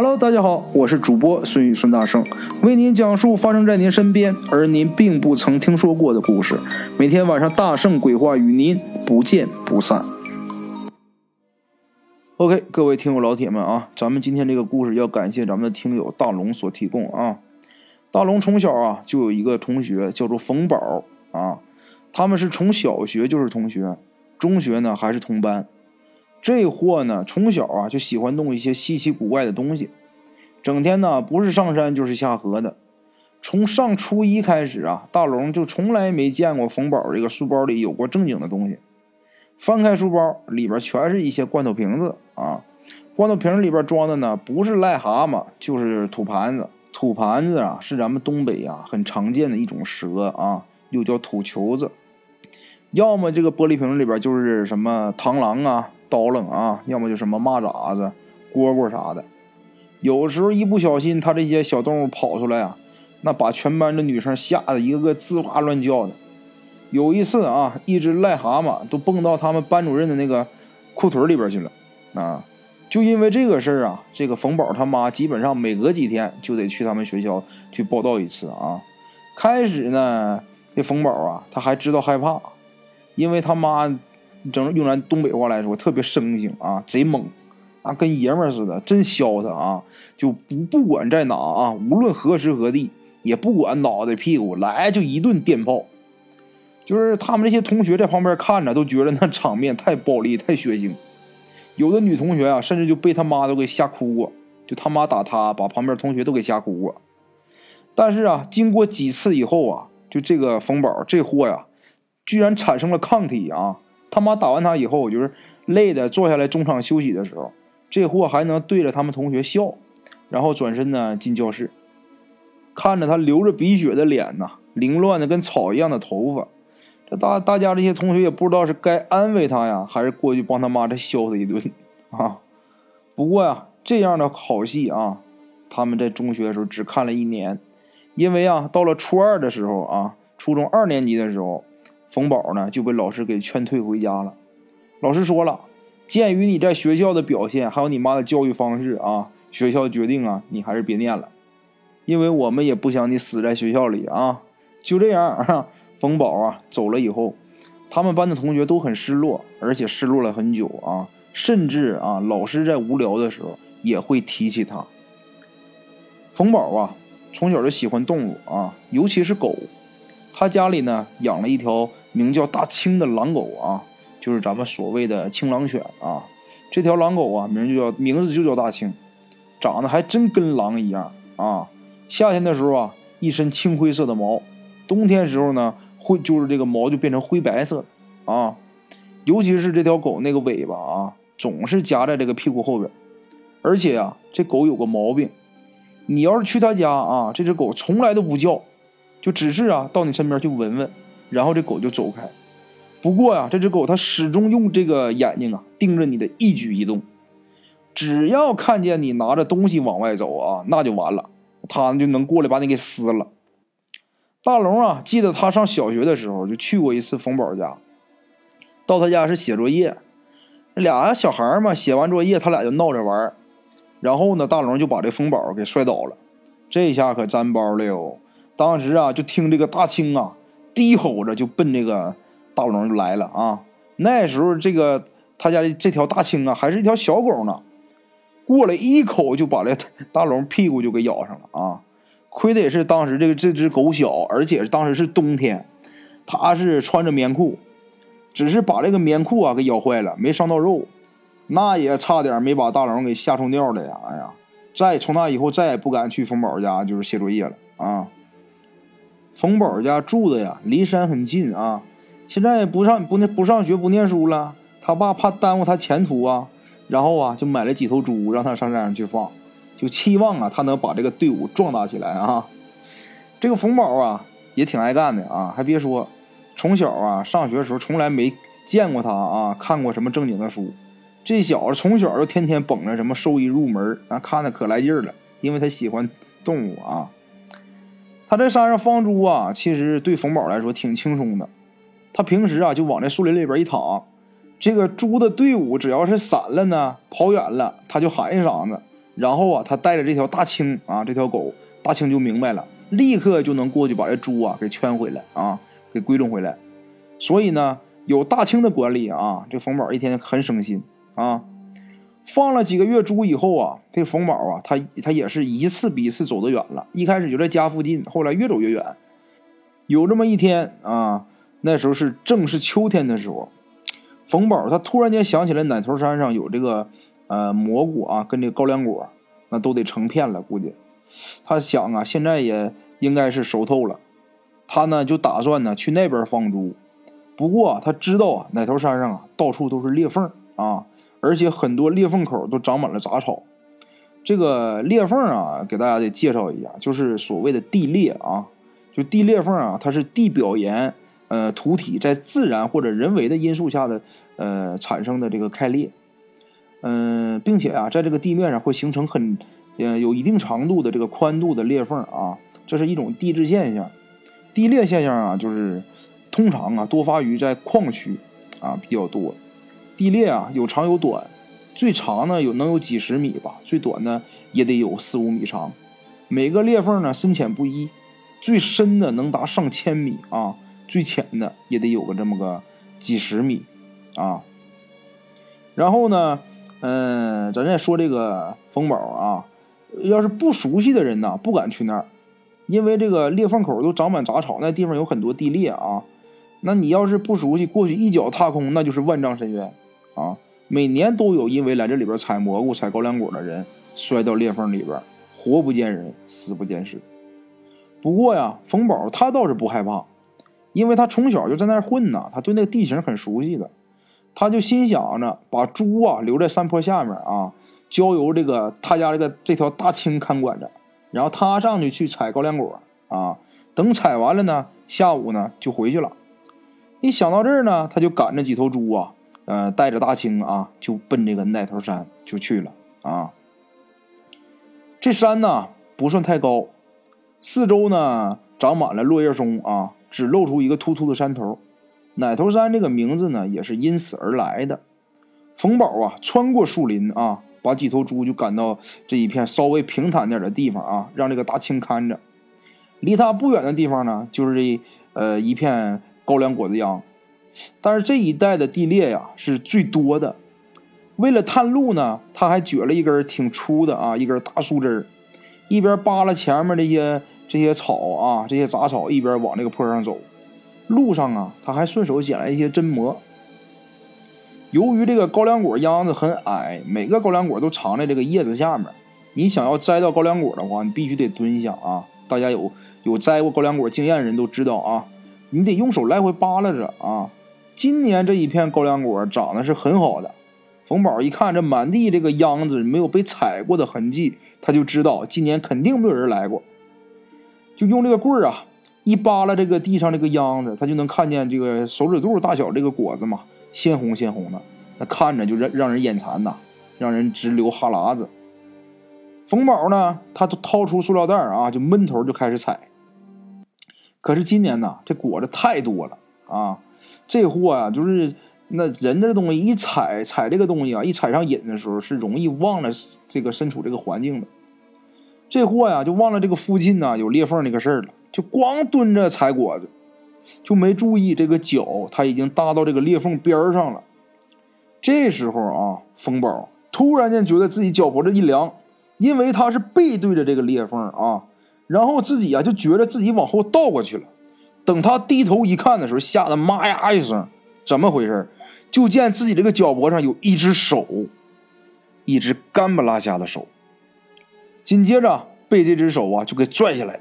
Hello，大家好，我是主播孙宇孙大圣，为您讲述发生在您身边而您并不曾听说过的故事。每天晚上大圣鬼话与您不见不散。OK，各位听友老铁们啊，咱们今天这个故事要感谢咱们的听友大龙所提供啊。大龙从小啊就有一个同学叫做冯宝啊，他们是从小学就是同学，中学呢还是同班。这货呢，从小啊就喜欢弄一些稀奇古怪的东西，整天呢不是上山就是下河的。从上初一开始啊，大龙就从来没见过冯宝这个书包里有过正经的东西。翻开书包，里边全是一些罐头瓶子啊，罐头瓶里边装的呢不是癞蛤蟆就是土盘子。土盘子啊是咱们东北啊很常见的一种蛇啊，又叫土球子。要么这个玻璃瓶里边就是什么螳螂啊。刀楞啊，要么就什么蚂蚱子、蝈蝈啥的。有时候一不小心，他这些小动物跑出来啊，那把全班的女生吓得一个个吱哇乱叫的。有一次啊，一只癞蛤蟆都蹦到他们班主任的那个裤腿里边去了啊！就因为这个事儿啊，这个冯宝他妈基本上每隔几天就得去他们学校去报道一次啊。开始呢，这冯宝啊，他还知道害怕，因为他妈。整用咱东北话来说，特别生性啊，贼猛，啊，跟爷们似的，真削他啊！就不不管在哪啊，无论何时何地，也不管脑袋屁股，来就一顿电炮。就是他们这些同学在旁边看着，都觉得那场面太暴力、太血腥。有的女同学啊，甚至就被他妈都给吓哭过，就他妈打他，把旁边同学都给吓哭过。但是啊，经过几次以后啊，就这个冯宝这货呀，居然产生了抗体啊！他妈打完他以后，我就是累的坐下来中场休息的时候，这货还能对着他们同学笑，然后转身呢进教室，看着他流着鼻血的脸呐，凌乱的跟草一样的头发，这大大家这些同学也不知道是该安慰他呀，还是过去帮他妈再削他一顿 啊。不过呀，这样的好戏啊，他们在中学的时候只看了一年，因为啊，到了初二的时候啊，初中二年级的时候。冯宝呢就被老师给劝退回家了。老师说了，鉴于你在学校的表现，还有你妈的教育方式啊，学校决定啊，你还是别念了，因为我们也不想你死在学校里啊。就这样，冯宝啊走了以后，他们班的同学都很失落，而且失落了很久啊。甚至啊，老师在无聊的时候也会提起他。冯宝啊，从小就喜欢动物啊，尤其是狗。他家里呢养了一条。名叫大青的狼狗啊，就是咱们所谓的青狼犬啊。这条狼狗啊，名就叫名字就叫大青，长得还真跟狼一样啊。夏天的时候啊，一身青灰色的毛；冬天时候呢，会就是这个毛就变成灰白色啊。尤其是这条狗那个尾巴啊，总是夹在这个屁股后边。而且啊，这狗有个毛病，你要是去他家啊，这只狗从来都不叫，就只是啊到你身边去闻闻。然后这狗就走开，不过呀，这只狗它始终用这个眼睛啊盯着你的一举一动，只要看见你拿着东西往外走啊，那就完了，它就能过来把你给撕了。大龙啊，记得他上小学的时候就去过一次冯宝家，到他家是写作业，俩小孩嘛，写完作业他俩就闹着玩，然后呢，大龙就把这冯宝给摔倒了，这下可沾包了哟。当时啊，就听这个大青啊。低吼着就奔这个大龙就来了啊！那时候这个他家的这条大青啊，还是一条小狗呢，过来一口就把这大龙屁股就给咬上了啊！亏的也是当时这个这只狗小，而且当时是冬天，它是穿着棉裤，只是把这个棉裤啊给咬坏了，没伤到肉，那也差点没把大龙给吓出尿来呀！哎呀，再从那以后再也不敢去冯宝家就是写作业了啊！冯宝家住的呀，离山很近啊。现在不上不念不上学不念书了，他爸怕耽误他前途啊，然后啊就买了几头猪，让他上山上去放，就期望啊他能把这个队伍壮大起来啊。这个冯宝啊也挺爱干的啊，还别说，从小啊上学的时候从来没见过他啊看过什么正经的书，这小子从小就天天捧着什么兽医入门啊，看的可来劲了，因为他喜欢动物啊。他在山上放猪啊，其实对冯宝来说挺轻松的。他平时啊就往这树林里边一躺，这个猪的队伍只要是散了呢，跑远了，他就喊一嗓子，然后啊，他带着这条大青啊，这条狗，大青就明白了，立刻就能过去把这猪啊给圈回来啊，给归拢回来。所以呢，有大青的管理啊，这冯宝一天很省心啊。放了几个月猪以后啊，这冯宝啊，他他也是一次比一次走得远了。一开始就在家附近，后来越走越远。有这么一天啊，那时候是正是秋天的时候，冯宝他突然间想起来奶头山上有这个呃蘑菇啊，跟这个高粱果，那都得成片了，估计。他想啊，现在也应该是熟透了，他呢就打算呢去那边放猪。不过他知道啊，奶头山上啊到处都是裂缝啊。而且很多裂缝口都长满了杂草，这个裂缝啊，给大家得介绍一下，就是所谓的地裂啊，就地裂缝啊，它是地表岩呃土体在自然或者人为的因素下的呃产生的这个开裂，嗯，并且啊，在这个地面上会形成很呃有一定长度的这个宽度的裂缝啊，这是一种地质现象。地裂现象啊，就是通常啊多发于在矿区啊比较多。地裂啊，有长有短，最长呢有能有几十米吧，最短呢也得有四五米长。每个裂缝呢深浅不一，最深的能达上千米啊，最浅的也得有个这么个几十米啊。然后呢，嗯，咱再说这个风宝啊，要是不熟悉的人呐，不敢去那儿，因为这个裂缝口都长满杂草，那地方有很多地裂啊。那你要是不熟悉，过去一脚踏空，那就是万丈深渊。啊，每年都有因为来这里边采蘑菇、采高粱果的人摔到裂缝里边，活不见人，死不见尸。不过呀，冯宝他倒是不害怕，因为他从小就在那儿混呢，他对那个地形很熟悉的。他就心想着把猪啊留在山坡下面啊，交由这个他家这个这条大青看管着，然后他上去去采高粱果啊，等采完了呢，下午呢就回去了。一想到这儿呢，他就赶着几头猪啊。呃，带着大青啊，就奔这个奈头山就去了啊。这山呢不算太高，四周呢长满了落叶松啊，只露出一个突突的山头。奶头山这个名字呢也是因此而来的。冯宝啊，穿过树林啊，把几头猪就赶到这一片稍微平坦点的地方啊，让这个大青看着。离他不远的地方呢，就是这呃一片高粱果子秧。但是这一带的地裂呀是最多的。为了探路呢，他还掘了一根挺粗的啊，一根大树枝儿一边扒拉前面这些这些草啊，这些杂草，一边往那个坡上走。路上啊，他还顺手捡来一些针蘑。由于这个高粱果秧子很矮，每个高粱果都藏在这个叶子下面。你想要摘到高粱果的话，你必须得蹲下啊。大家有有摘过高粱果经验的人都知道啊，你得用手来回扒拉着啊。今年这一片高粱果长得是很好的，冯宝一看这满地这个秧子没有被踩过的痕迹，他就知道今年肯定没有人来过。就用这个棍儿啊，一扒拉这个地上这个秧子，他就能看见这个手指肚大小这个果子嘛，鲜红鲜红的，那看着就让让人眼馋呐，让人直流哈喇子。冯宝呢，他就掏出塑料袋啊，就闷头就开始采。可是今年呢，这果子太多了啊。这货啊，就是那人这东西一踩踩这个东西啊，一踩上瘾的时候是容易忘了这个身处这个环境的。这货呀，就忘了这个附近呢有裂缝那个事儿了，就光蹲着采果子，就没注意这个脚他已经搭到这个裂缝边上了。这时候啊，风宝突然间觉得自己脚脖子一凉，因为他是背对着这个裂缝啊，然后自己啊就觉得自己往后倒过去了。等他低头一看的时候，吓得妈呀一声，怎么回事？就见自己这个脚脖上有一只手，一只干不拉瞎的手。紧接着被这只手啊就给拽下来了。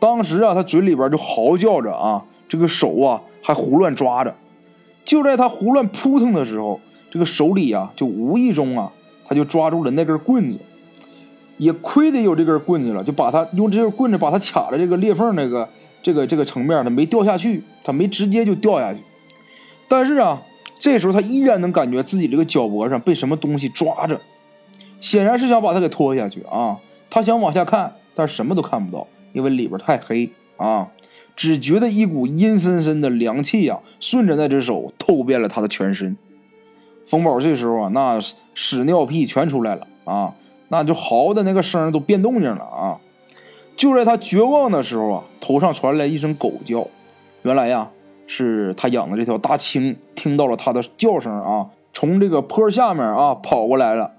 当时啊，他嘴里边就嚎叫着啊，这个手啊还胡乱抓着。就在他胡乱扑腾的时候，这个手里啊就无意中啊，他就抓住了那根棍子。也亏得有这根棍子了，就把他用这根棍子把他卡在这个裂缝那个。这个这个层面，他没掉下去，他没直接就掉下去。但是啊，这时候他依然能感觉自己这个脚脖上被什么东西抓着，显然是想把他给拖下去啊。他想往下看，但什么都看不到，因为里边太黑啊。只觉得一股阴森森的凉气呀，顺着那只手透遍了他的全身。冯宝这时候啊，那屎尿屁全出来了啊，那就嚎的那个声都变动静了啊！就在他绝望的时候啊，头上传来一声狗叫，原来呀是他养的这条大青听到了他的叫声啊，从这个坡下面啊跑过来了。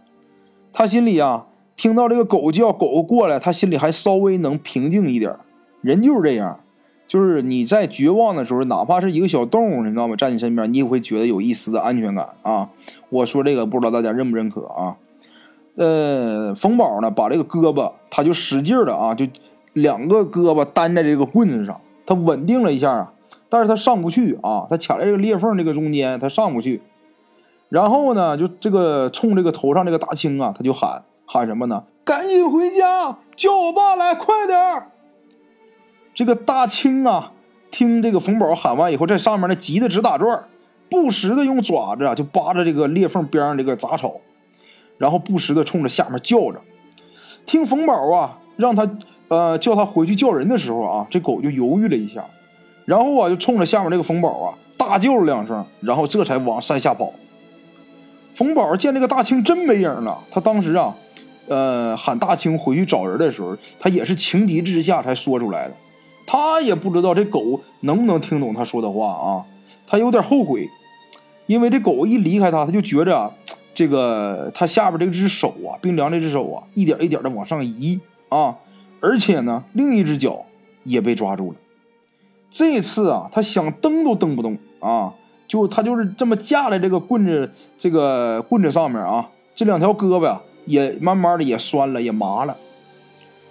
他心里啊听到这个狗叫，狗过来，他心里还稍微能平静一点。人就是这样。就是你在绝望的时候，哪怕是一个小动物，你知道吗？在你身边，你也会觉得有一丝的安全感啊。我说这个，不知道大家认不认可啊？呃，冯宝呢，把这个胳膊，他就使劲的啊，就两个胳膊担在这个棍子上，他稳定了一下啊，但是他上不去啊，他卡在这个裂缝这个中间，他上不去。然后呢，就这个冲这个头上这个大青啊，他就喊喊什么呢？赶紧回家，叫我爸来，快点儿！这个大青啊，听这个冯宝喊完以后，在上面呢急得直打转不时的用爪子啊就扒着这个裂缝边上这个杂草，然后不时的冲着下面叫着。听冯宝啊让他呃叫他回去叫人的时候啊，这狗就犹豫了一下，然后啊就冲着下面这个冯宝啊大叫了两声，然后这才往山下跑。冯宝见这个大青真没影了，他当时啊呃喊大青回去找人的时候，他也是情急之下才说出来的。他也不知道这狗能不能听懂他说的话啊，他有点后悔，因为这狗一离开他，他就觉着啊这个他下边这只手啊，冰凉这只手啊，一点一点的往上移啊，而且呢，另一只脚也被抓住了。这次啊，他想蹬都蹬不动啊，就他就是这么架在这个棍子这个棍子上面啊，这两条胳膊呀也慢慢的也酸了，也麻了。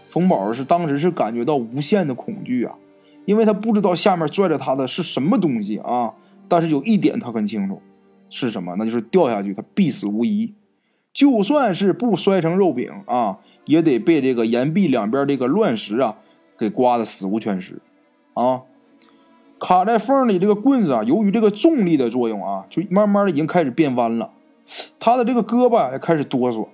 冯宝是当时是感觉到无限的恐惧啊，因为他不知道下面拽着他的是什么东西啊。但是有一点他很清楚，是什么？那就是掉下去他必死无疑。就算是不摔成肉饼啊，也得被这个岩壁两边这个乱石啊给刮得死无全尸啊。卡在缝里这个棍子啊，由于这个重力的作用啊，就慢慢的已经开始变弯了。他的这个胳膊也开始哆嗦，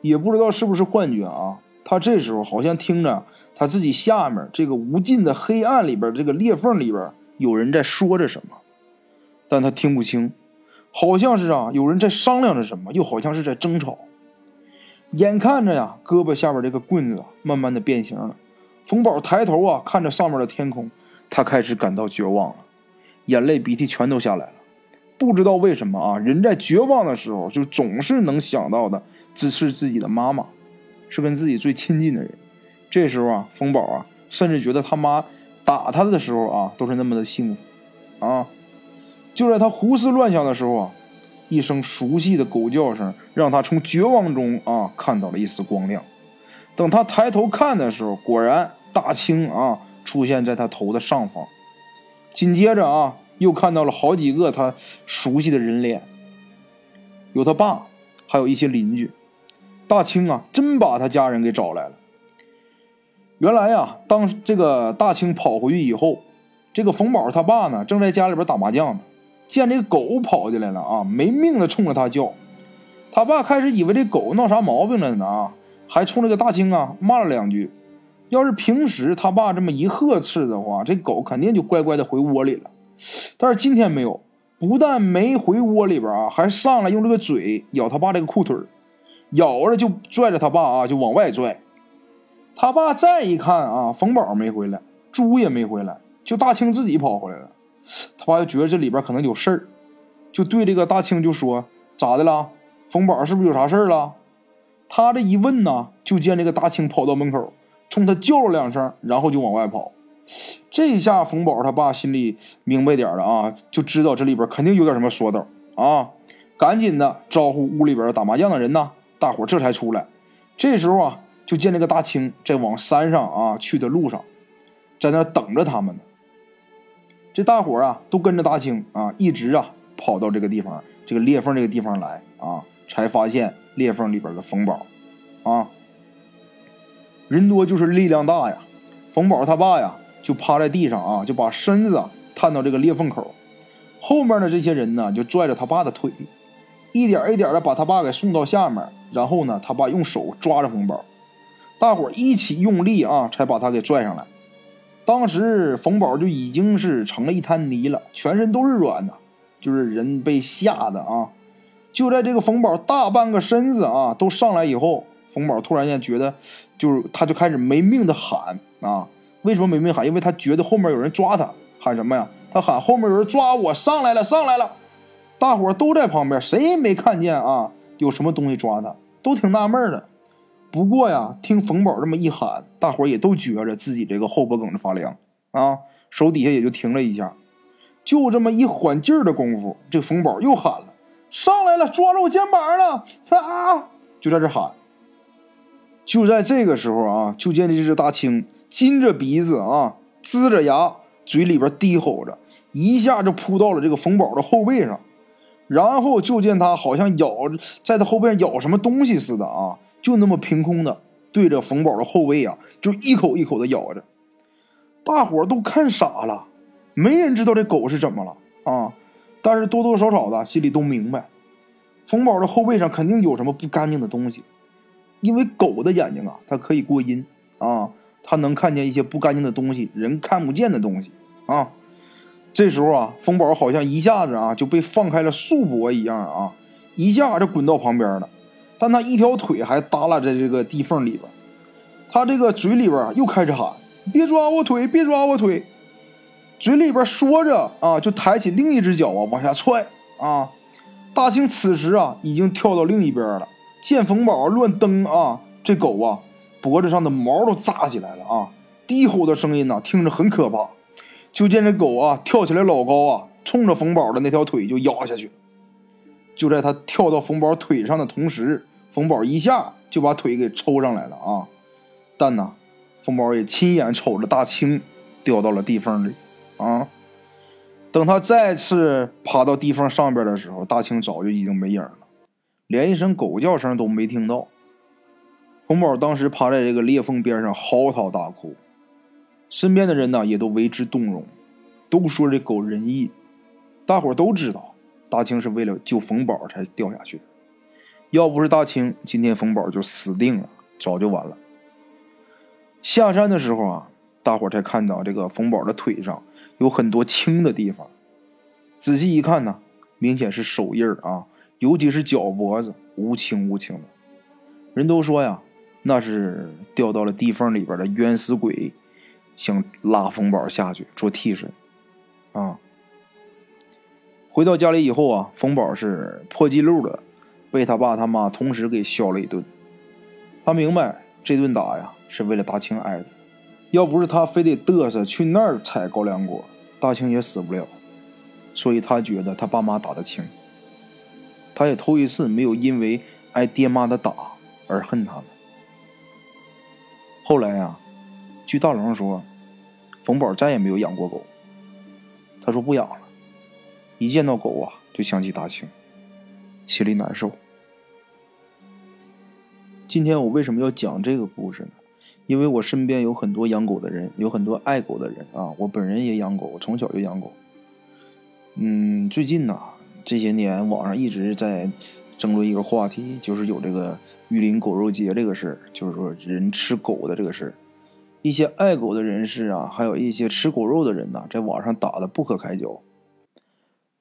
也不知道是不是幻觉啊。他这时候好像听着他自己下面这个无尽的黑暗里边，这个裂缝里边有人在说着什么，但他听不清，好像是啊有人在商量着什么，又好像是在争吵。眼看着呀，胳膊下边这个棍子慢慢的变形了。冯宝抬头啊，看着上面的天空，他开始感到绝望了，眼泪鼻涕全都下来了。不知道为什么啊，人在绝望的时候，就总是能想到的只是自己的妈妈。是跟自己最亲近的人，这时候啊，冯宝啊，甚至觉得他妈打他的时候啊，都是那么的幸福，啊！就在他胡思乱想的时候啊，一声熟悉的狗叫声让他从绝望中啊看到了一丝光亮。等他抬头看的时候，果然大青啊出现在他头的上方。紧接着啊，又看到了好几个他熟悉的人脸，有他爸，还有一些邻居。大清啊，真把他家人给找来了。原来呀，当这个大清跑回去以后，这个冯宝他爸呢，正在家里边打麻将呢，见这狗跑进来了啊，没命的冲着他叫。他爸开始以为这狗闹啥毛病了呢啊，还冲这个大清啊骂了两句。要是平时他爸这么一呵斥的话，这狗肯定就乖乖的回窝里了。但是今天没有，不但没回窝里边啊，还上来用这个嘴咬他爸这个裤腿咬着就拽着他爸啊，就往外拽。他爸再一看啊，冯宝没回来，猪也没回来，就大清自己跑回来了。他爸就觉得这里边可能有事儿，就对这个大清就说：“咋的了？冯宝是不是有啥事儿了？”他这一问呢，就见这个大清跑到门口，冲他叫了两声，然后就往外跑。这下冯宝他爸心里明白点了啊，就知道这里边肯定有点什么说道啊，赶紧的招呼屋里边打麻将的人呢。大伙这才出来，这时候啊，就见那个大青在往山上啊去的路上，在那等着他们呢。这大伙啊都跟着大青啊，一直啊跑到这个地方，这个裂缝这个地方来啊，才发现裂缝里边的冯宝啊。人多就是力量大呀，冯宝他爸呀就趴在地上啊，就把身子探到这个裂缝口，后面的这些人呢就拽着他爸的腿。一点一点的把他爸给送到下面，然后呢，他爸用手抓着冯宝，大伙一起用力啊，才把他给拽上来。当时冯宝就已经是成了一滩泥了，全身都是软的，就是人被吓的啊。就在这个冯宝大半个身子啊都上来以后，冯宝突然间觉得，就是他就开始没命的喊啊！为什么没命喊？因为他觉得后面有人抓他，喊什么呀？他喊后面有人抓我，上来了，上来了！大伙都在旁边，谁也没看见啊，有什么东西抓他，都挺纳闷的。不过呀，听冯宝这么一喊，大伙也都觉着自己这个后脖梗子发凉啊，手底下也就停了一下。就这么一缓劲儿的功夫，这冯宝又喊了：“上来了，抓着我肩膀了！”啊，就在这喊。就在这个时候啊，就见这只大青金着鼻子啊，呲着牙，嘴里边低吼着，一下就扑到了这个冯宝的后背上，然后就见他好像咬，在他后背上咬什么东西似的啊，就那么凭空的对着冯宝的后背啊，就一口一口的咬着，大伙都看傻了。没人知道这狗是怎么了啊，但是多多少少的心里都明白，冯宝的后背上肯定有什么不干净的东西，因为狗的眼睛啊，它可以过阴啊，它能看见一些不干净的东西，人看不见的东西啊。这时候啊，冯宝好像一下子啊就被放开了束缚一样啊，一下就滚到旁边了，但他一条腿还耷拉在这个地缝里边，他这个嘴里边又开始喊：“别抓我腿，别抓我腿。”嘴里边说着啊，就抬起另一只脚啊，往下踹啊。大青此时啊，已经跳到另一边了。见冯宝乱蹬啊，这狗啊，脖子上的毛都炸起来了啊，低吼的声音呐，听着很可怕。就见这狗啊，跳起来老高啊，冲着冯宝的那条腿就压下去。就在他跳到冯宝腿上的同时，冯宝一下就把腿给抽上来了啊。但呢，冯宝也亲眼瞅着大青掉到了地缝里。啊！等他再次爬到地缝上边的时候，大青早就已经没影了，连一声狗叫声都没听到。冯宝当时趴在这个裂缝边上嚎啕大哭，身边的人呢也都为之动容，都说这狗仁义。大伙都知道，大青是为了救冯宝才掉下去的，要不是大清，今天冯宝就死定了，早就完了。下山的时候啊，大伙才看到这个冯宝的腿上。有很多青的地方，仔细一看呢，明显是手印儿啊，尤其是脚脖子无青无青的。人都说呀，那是掉到了地缝里边的冤死鬼，想拉冯宝下去做替身啊。回到家里以后啊，冯宝是破纪录的，被他爸他妈同时给削了一顿。他明白这顿打呀，是为了大清挨的。要不是他非得嘚瑟去那儿采高粱果，大清也死不了。所以他觉得他爸妈打得轻。他也头一次没有因为挨爹妈的打而恨他们。后来呀，据大龙说，冯宝再也没有养过狗。他说不养了，一见到狗啊就想起大清，心里难受。今天我为什么要讲这个故事呢？因为我身边有很多养狗的人，有很多爱狗的人啊。我本人也养狗，我从小就养狗。嗯，最近呢，这些年网上一直在争论一个话题，就是有这个玉林狗肉节这个事儿，就是说人吃狗的这个事儿。一些爱狗的人士啊，还有一些吃狗肉的人呐，在网上打的不可开交，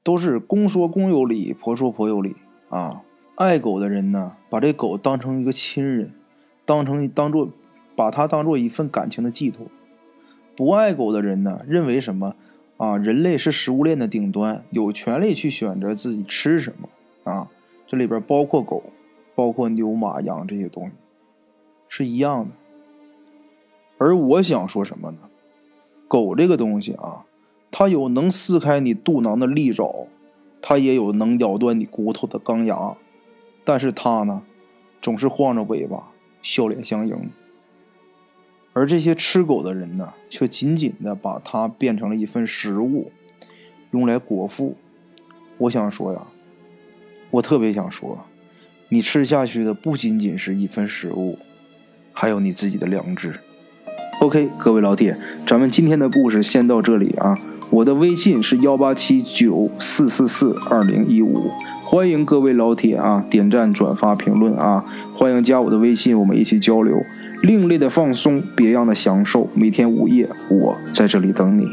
都是公说公有理，婆说婆有理啊。爱狗的人呢，把这狗当成一个亲人，当成当做。把它当做一份感情的寄托。不爱狗的人呢，认为什么啊？人类是食物链的顶端，有权利去选择自己吃什么啊？这里边包括狗，包括牛马羊这些东西，是一样的。而我想说什么呢？狗这个东西啊，它有能撕开你肚囊的利爪，它也有能咬断你骨头的钢牙，但是它呢，总是晃着尾巴，笑脸相迎。而这些吃狗的人呢，却紧紧的把它变成了一份食物，用来果腹。我想说呀，我特别想说，你吃下去的不仅仅是一份食物，还有你自己的良知。OK，各位老铁，咱们今天的故事先到这里啊。我的微信是幺八七九四四四二零一五，欢迎各位老铁啊点赞、转发、评论啊，欢迎加我的微信，我们一起交流。另类的放松，别样的享受。每天午夜，我在这里等你。